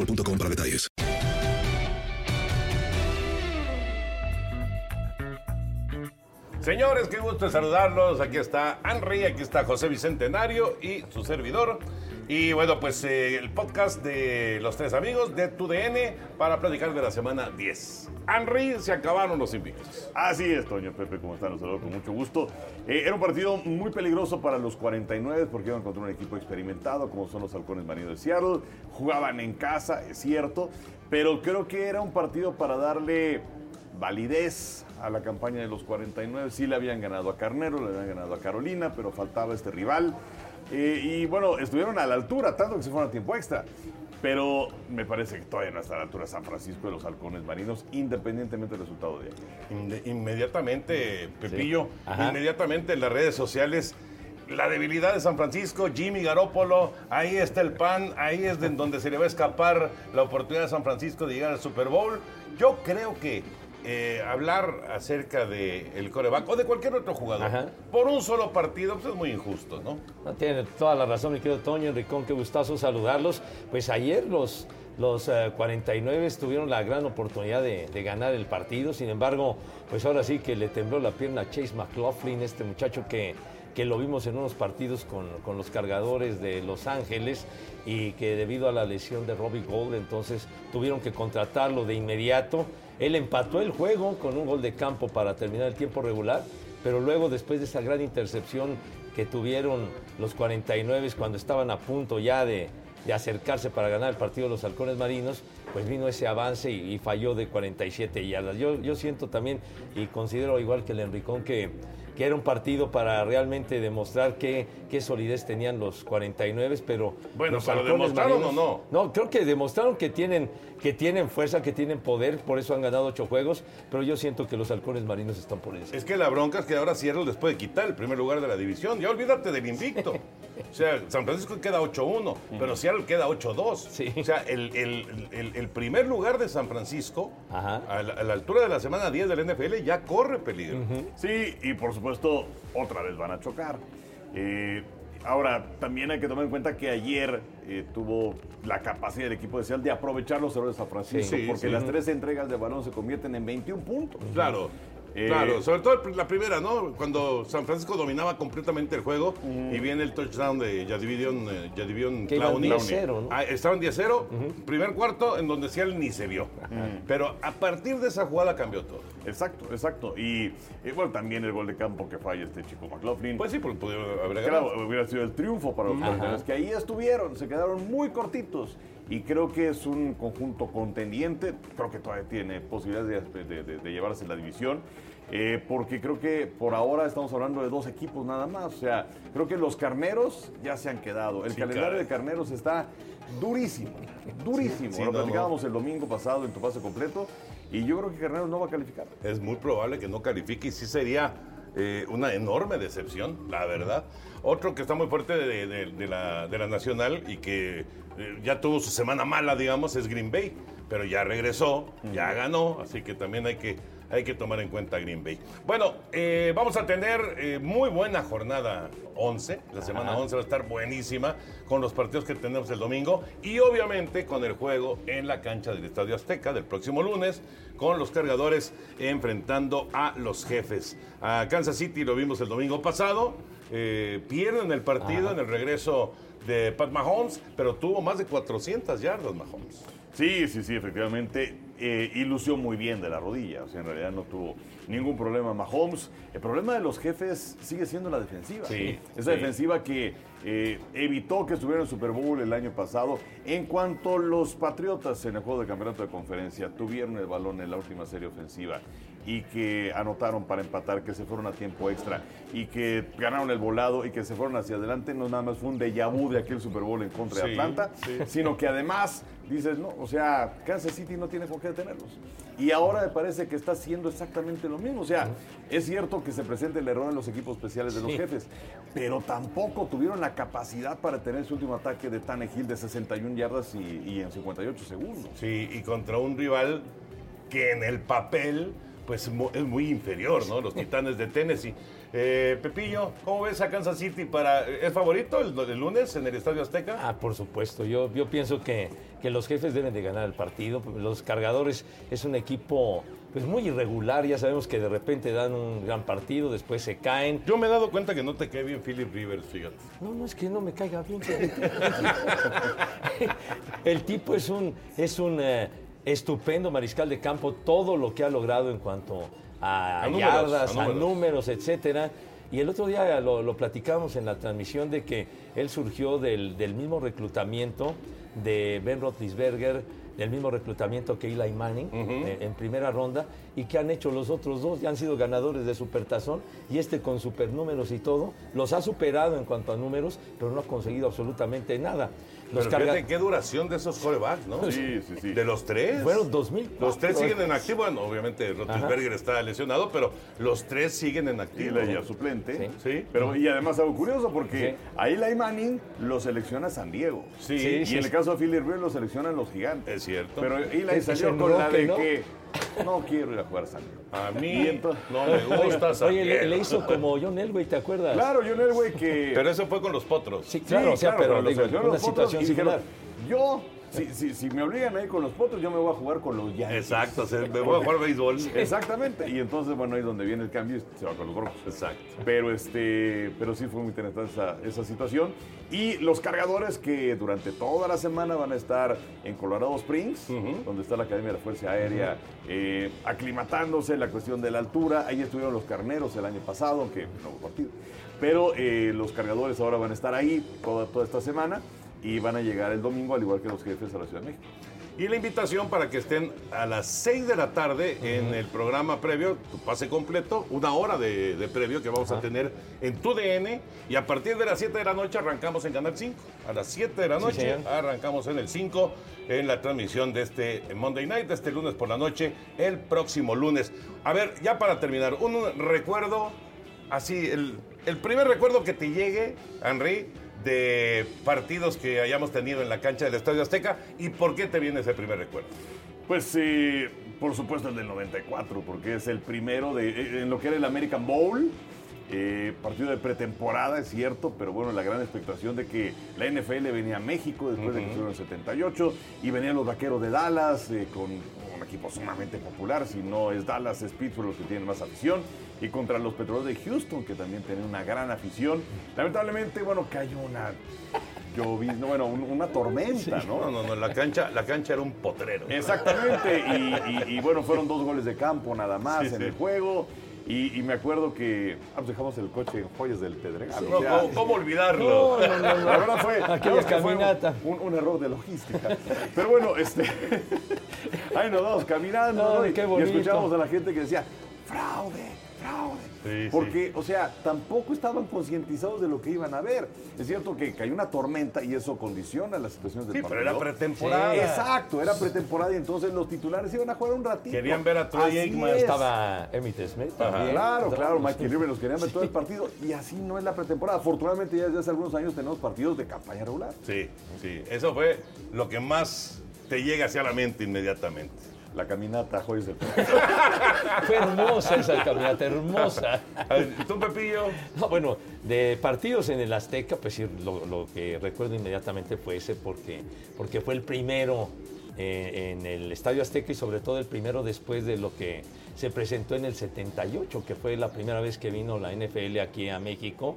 boostmobile.com para detalles. Señores, qué gusto saludarlos. Aquí está Henry, aquí está José Bicentenario y su servidor. Y bueno, pues eh, el podcast de los tres amigos de TUDN para platicar de la semana 10. Henry, se acabaron los invictos. Así es, Toño Pepe, ¿cómo están? Los saludo con mucho gusto. Eh, era un partido muy peligroso para los 49 porque iban contra un equipo experimentado como son los Halcones Marinos de Seattle. Jugaban en casa, es cierto, pero creo que era un partido para darle validez a la campaña de los 49. Sí le habían ganado a Carnero, le habían ganado a Carolina, pero faltaba este rival. Eh, y bueno, estuvieron a la altura, tanto que se fueron a tiempo extra. Pero me parece que todavía no está a la altura San Francisco de los halcones marinos, independientemente del resultado de ayer. Inmediatamente, Pepillo, inmediatamente en las redes sociales, la debilidad de San Francisco, Jimmy Garoppolo, ahí está el pan, ahí es de en donde se le va a escapar la oportunidad de San Francisco de llegar al Super Bowl. Yo creo que eh, hablar acerca del el coreback o de cualquier otro jugador Ajá. por un solo partido pues es muy injusto, ¿no? No, tiene toda la razón, mi querido Toño, Enricón, qué gustazo saludarlos. Pues ayer los, los eh, 49 tuvieron la gran oportunidad de, de ganar el partido, sin embargo, pues ahora sí que le tembló la pierna a Chase McLaughlin, este muchacho que, que lo vimos en unos partidos con, con los cargadores de Los Ángeles y que debido a la lesión de Robbie Gold, entonces tuvieron que contratarlo de inmediato. Él empató el juego con un gol de campo para terminar el tiempo regular, pero luego después de esa gran intercepción que tuvieron los 49 cuando estaban a punto ya de, de acercarse para ganar el partido de los halcones marinos, pues vino ese avance y, y falló de 47 yardas. Yo, yo siento también y considero igual que el Enricón que, que era un partido para realmente demostrar qué, qué solidez tenían los 49, pero Bueno, los ¿pero demostraron o no? no, creo que demostraron que tienen, que tienen fuerza, que tienen poder, por eso han ganado ocho juegos, pero yo siento que los halcones marinos están por encima. Es que la bronca es que ahora Seattle les puede quitar el primer lugar de la división. Ya olvídate del invicto. O sea, San Francisco queda 8-1, pero Seattle queda 8-2. O sea, el, el- el- el primer lugar de San Francisco, a la, a la altura de la semana 10 del NFL, ya corre peligro. Sí, y por supuesto, otra vez van a chocar. Eh, ahora, también hay que tomar en cuenta que ayer eh, tuvo la capacidad del equipo de Seattle de aprovechar los errores de San Francisco, Sí, porque sí. las tres entregas de balón se convierten en 21 puntos. Claro. Eh, Claro, sobre todo la primera, ¿no? Cuando San Francisco dominaba completamente el juego y viene el touchdown de Yadivion, eh, iban Clowney. 10-0, ¿no? Ah, estaban 10-0, primer cuarto en donde Seattle ni se vio. Pero a partir de esa jugada cambió todo. Exacto, exacto. Y bueno, también el gol de campo que falla este chico McLaughlin. Pues sí, porque haber Claro, hubiera sido el triunfo para los Ajá. Cardinals, que ahí estuvieron, se quedaron muy cortitos. Y creo que es un conjunto contendiente. Creo que todavía tiene posibilidades de, de- de- de llevarse la división. eh, porque creo que por ahora estamos hablando de dos equipos nada más. O sea, creo que los carneros ya se han quedado. El Sí, calendario caray. de carneros está durísimo, durísimo. Sí, sí, Lo no, platicábamos el domingo pasado en tu pase completo. Y yo creo que Carneros no va a calificar. Es muy probable que no califique y sí sería eh, una enorme decepción, la verdad. Otro que está muy fuerte de, de- de la, de la Nacional y que ya tuvo su semana mala, digamos, es Green Bay, pero ya regresó, ya ganó, así que también hay que, hay que tomar en cuenta a Green Bay. Bueno, eh, vamos a tener eh, muy buena jornada 11, la semana 11 va a estar buenísima con los partidos que tenemos el domingo y obviamente con el juego en la cancha del Estadio Azteca del próximo lunes con los cargadores enfrentando a los jefes. A Kansas City lo vimos el domingo pasado, eh, pierden el partido en el regreso de Pat Mahomes, pero tuvo más de 400 yardas Mahomes. Sí, sí, sí, efectivamente. Eh, y lució muy bien de la rodilla. O sea, en realidad no tuvo ningún problema Mahomes. El problema de los jefes sigue siendo la defensiva. Sí, Esa sí. defensiva que eh, evitó que estuviera en el Super Bowl el año pasado. En cuanto los Patriotas en el juego de campeonato de conferencia tuvieron el balón en la última serie ofensiva y que anotaron para empatar, que se fueron a tiempo extra y que ganaron el volado y que se fueron hacia adelante, no nada más fue un déjà vu de aquel Super Bowl en contra de Atlanta, sí. sino que además dices, no, o sea, Kansas City no tiene con qué detenerlos. Y ahora me parece que está haciendo exactamente lo mismo. O sea, es cierto que se presenta el error en los equipos especiales de los Sí. jefes, pero tampoco tuvieron la capacidad para tener su último ataque de Tannehill de 61 yardas y, y en 58 segundos. Sí, y contra un rival que en el papel pues es muy inferior, ¿no? Los Titanes de Tennessee. Eh, Pepillo, ¿cómo ves a Kansas City para es favorito el, el lunes en el Estadio Azteca? Ah, por supuesto. Yo, yo pienso que, que los jefes deben de ganar el partido. Los cargadores es un equipo pues muy irregular. Ya sabemos que de repente dan un gran partido, después se caen. Yo me he dado cuenta que no te cae bien Philip Rivers, fíjate. No, no es que no me caiga bien. El tipo es un, es un eh, estupendo mariscal de campo, todo lo que ha logrado en cuanto a, A números, yardas, a a números. números, etcétera. Y el otro día lo, lo platicamos en la transmisión de que él surgió del, del mismo reclutamiento de Ben Roethlisberger, del mismo reclutamiento que Eli Manning eh, en primera ronda y que han hecho los otros dos, ya han sido ganadores de Supertazón y este con supernúmeros y todo, los ha superado en cuanto a números, pero no ha conseguido absolutamente nada. Los Pero carga- fíjate qué duración de esos corebacks, ¿no? Sí, sí, sí. De los tres. Fueron 2000. Los tres siguen en activo. Bueno, obviamente Roethlisberger está lesionado, pero los tres siguen en activo. Eli ya suplente. Sí. Sí. Pero, y además algo curioso, porque Sí. a Eli Manning lo selecciona San Diego. Sí, y sí, en sí. el caso de Philip Rivers lo seleccionan los gigantes. Es cierto. Pero Eli salió es con la de ¿no? que no quiero ir a jugar a San Diego. A mí entonces- no me gusta San Oye, le, Diego. le hizo como John Elway, ¿te acuerdas? Claro, John Elway que... Pero eso fue con los potros. Sí, claro, o sea, pero digo, una los situación y dijeron, similar. Yo, si, si, si me obligan a ir con los potros, yo me voy a jugar con los Yankees. Exacto, me voy a jugar béisbol. Exactamente. Y entonces, bueno, ahí es donde viene el cambio y se va con los Broncos. Exacto. Pero, este, pero sí fue muy interesante esa, esa situación. Y los cargadores que durante toda la semana van a estar en Colorado Springs, donde está la Academia de la Fuerza Aérea, eh, aclimatándose la cuestión de la altura. Ahí estuvieron los carneros el año pasado, aunque no hubo partido. Pero eh, los cargadores ahora van a estar ahí toda, toda esta semana y van a llegar el domingo, al igual que los jefes, a la Ciudad de México. Y la invitación para que estén a las 6 de la tarde en el programa previo, tu pase completo, una hora de, de previo que vamos a tener en tu DN. Y a partir de las 7 de la noche arrancamos en Canal 5. A las 7 de la noche arrancamos en el 5 en la transmisión de este Monday Night, de este lunes por la noche, el próximo lunes. A ver, ya para terminar, un recuerdo, así, el, el primer recuerdo que te llegue, Henry, de partidos que hayamos tenido en la cancha del Estadio Azteca y por qué te viene ese primer recuerdo. Pues eh, por supuesto el del 94, porque es el primero de, en lo que era el American Bowl. eh, partido de pretemporada, es cierto, pero bueno, la gran expectación de que la NFL venía a México después de que en el 78 y venían los vaqueros de Dallas eh, con un equipo sumamente popular. Si no es Dallas, es Pittsburgh los que tienen más afición. Y contra los Petróleos de Houston, que también tienen una gran afición. Lamentablemente, bueno, cayó una llovizna, bueno, un- una tormenta, ¿no? No, no, no, la cancha, la cancha era un potrero. Exactamente, y, y- y, bueno, fueron dos goles de campo nada más Sí, en sí. el juego. Y, y me acuerdo que ah, pues dejamos el coche en Joyas del Pedregal. No, o sea, ¿cómo, cómo olvidarlo? No, no, no, no. La verdad fue, Aquella que fue caminata. Un, un error de logística. Pero bueno, este, ahí nos vamos caminando y, qué y bonito. escuchábamos a la gente que decía, fraude, Sí, Porque, o sea, tampoco estaban concientizados de lo que iban a ver. Es cierto que cayó una tormenta y eso condiciona las situaciones del Sí, partido. pero era pretemporada. Sí, exacto, era pretemporada y entonces los titulares iban a jugar un ratito. Querían ver a Troy Aikman. es. Estaba Emmitt Smith también. Claro, claro, Michael Irving los querían ver todo el partido y así no es la pretemporada. Afortunadamente ya desde hace algunos años tenemos partidos de campaña regular. Sí, sí. Eso fue lo que más te llega hacia la mente inmediatamente. La caminata a del Fue hermosa esa caminata, hermosa. ¿Tú, Pepillo? No, bueno, de partidos en el Azteca, pues sí, lo, lo que recuerdo inmediatamente fue ese porque, porque fue el primero eh, en el Estadio Azteca y sobre todo el primero después de lo que se presentó en el 78, que fue la primera vez que vino la NFL aquí a México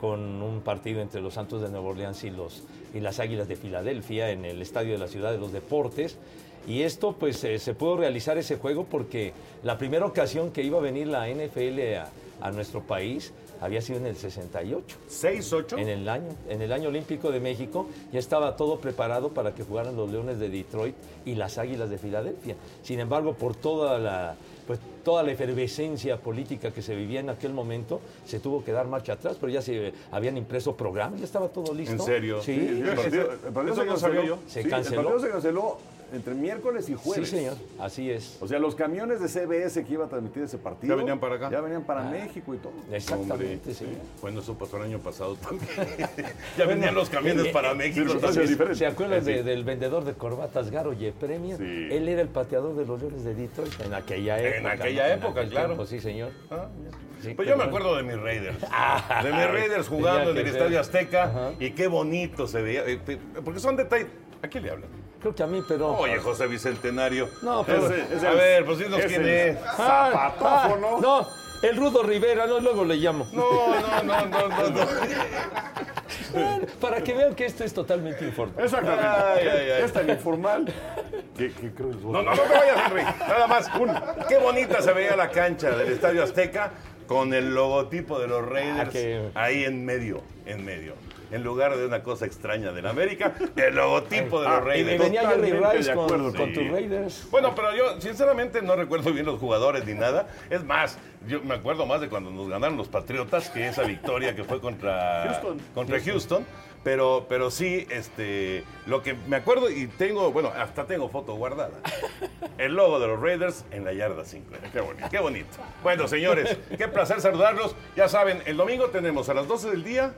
con un partido entre los Santos de Nueva Orleans y, los, y las Águilas de Filadelfia en el Estadio de la Ciudad de los Deportes. Y esto pues eh, se pudo realizar ese juego porque la primera ocasión que iba a venir la NFL a, a nuestro país había sido en el 68. ¿6-8? En el año, en el año olímpico de México ya estaba todo preparado para que jugaran los Leones de Detroit y las Águilas de Filadelfia. Sin embargo, por toda la pues toda la efervescencia política que se vivía en aquel momento, se tuvo que dar marcha atrás, pero ya se habían impreso programas, ya estaba todo listo. ¿En serio? Sí, Sí, el partido, el partido Eso se Sí, canceló. El partido se canceló entre miércoles y sí, jueves. señor, así es. O sea, los camiones de CBS que iba a transmitir ese partido. ¿Ya venían para acá? Ya venían para Ah. México y todo. Exactamente, sí. Bueno, eso pasó el año pasado también. ya venían los camiones para México. circunstancias también. diferentes. ¿Se acuerdan Sí. de- del vendedor de corbatas Garo Premier? Sí. Él era el pateador de los Leones de Detroit en aquella época. aquella ¿no? época, claro. tiempo, sí, señor. Ah, Sí, Pues yo me acuerdo de mis Raiders. Ah, de mis Raiders jugando en el ser. Estadio Azteca. Ajá. Y qué bonito se veía. eh, Porque son detalles. ¿A quién le hablan? Creo que a mí, pero. Oye, José Bicentenario. No, pero. Ese- ese A ver, pues dinos quién es- es. Ah, Zapatófono. ah, no, el Rudo Rivera, no, luego le llamo. No, no, no, no, no. no. Para que vean que esto es totalmente informal. Exactamente. Ay, ay, ay. Es tan informal creo que es No, no, no te vayas, Henry. Nada más. Un, qué bonita se veía la cancha del Estadio Azteca con el logotipo de los Raiders Ah, qué- ahí en medio, en medio. En lugar de una cosa extraña de la América, el logotipo de los Ah, Raiders. y venía Jerry Rice con, tus Raiders. Bueno, pero yo sinceramente no recuerdo bien los jugadores ni nada. Es más, yo me acuerdo más de cuando nos ganaron los Patriotas que esa victoria que fue contra Houston. Contra Houston. Pero, pero sí, este, lo que me acuerdo y tengo, bueno, hasta tengo foto guardada. El logo de los Raiders en la yarda 5. Qué bonito. Qué bonito. Bueno, señores, qué placer saludarlos. Ya saben, el domingo tenemos a las 12 del día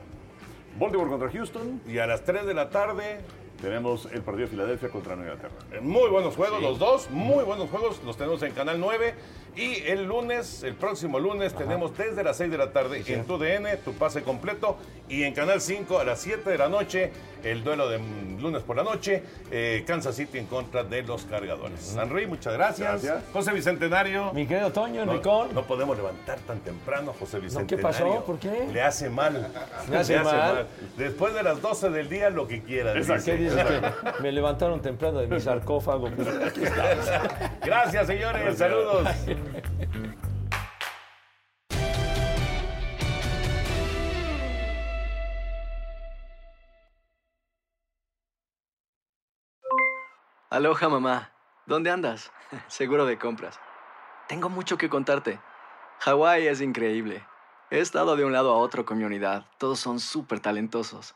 Baltimore contra Houston. y a las 3 de la tarde Tenemos el partido de Filadelfia contra Nueva Inglaterra. Eh, Muy buenos juegos los dos, muy buenos juegos, los tenemos en Canal 9. Y el lunes, el próximo lunes, tenemos desde las 6 de la tarde en tu DN, tu pase completo. Y en Canal 5 a las 7 de la noche, el duelo de mm, lunes por la noche, eh, Kansas City en contra de los cargadores. Henry, muchas gracias. Gracias. José Bicentenario. Mi querido Toño, No, Enricón. no podemos levantar tan temprano, José Bicentenario. pasó? ¿Por qué? Le hace mal. ¿Me hace mal? Después de las 12 del día, lo que quiera. Exacto. Me levantaron temprano de mi sarcófago. Pues, aquí estamos. Gracias, señores. Saludos. Aloha mamá, ¿dónde andas? Seguro de compras. Tengo mucho que contarte. Hawái es increíble. He estado de un lado a otro con mi unidad. Todos son súper talentosos.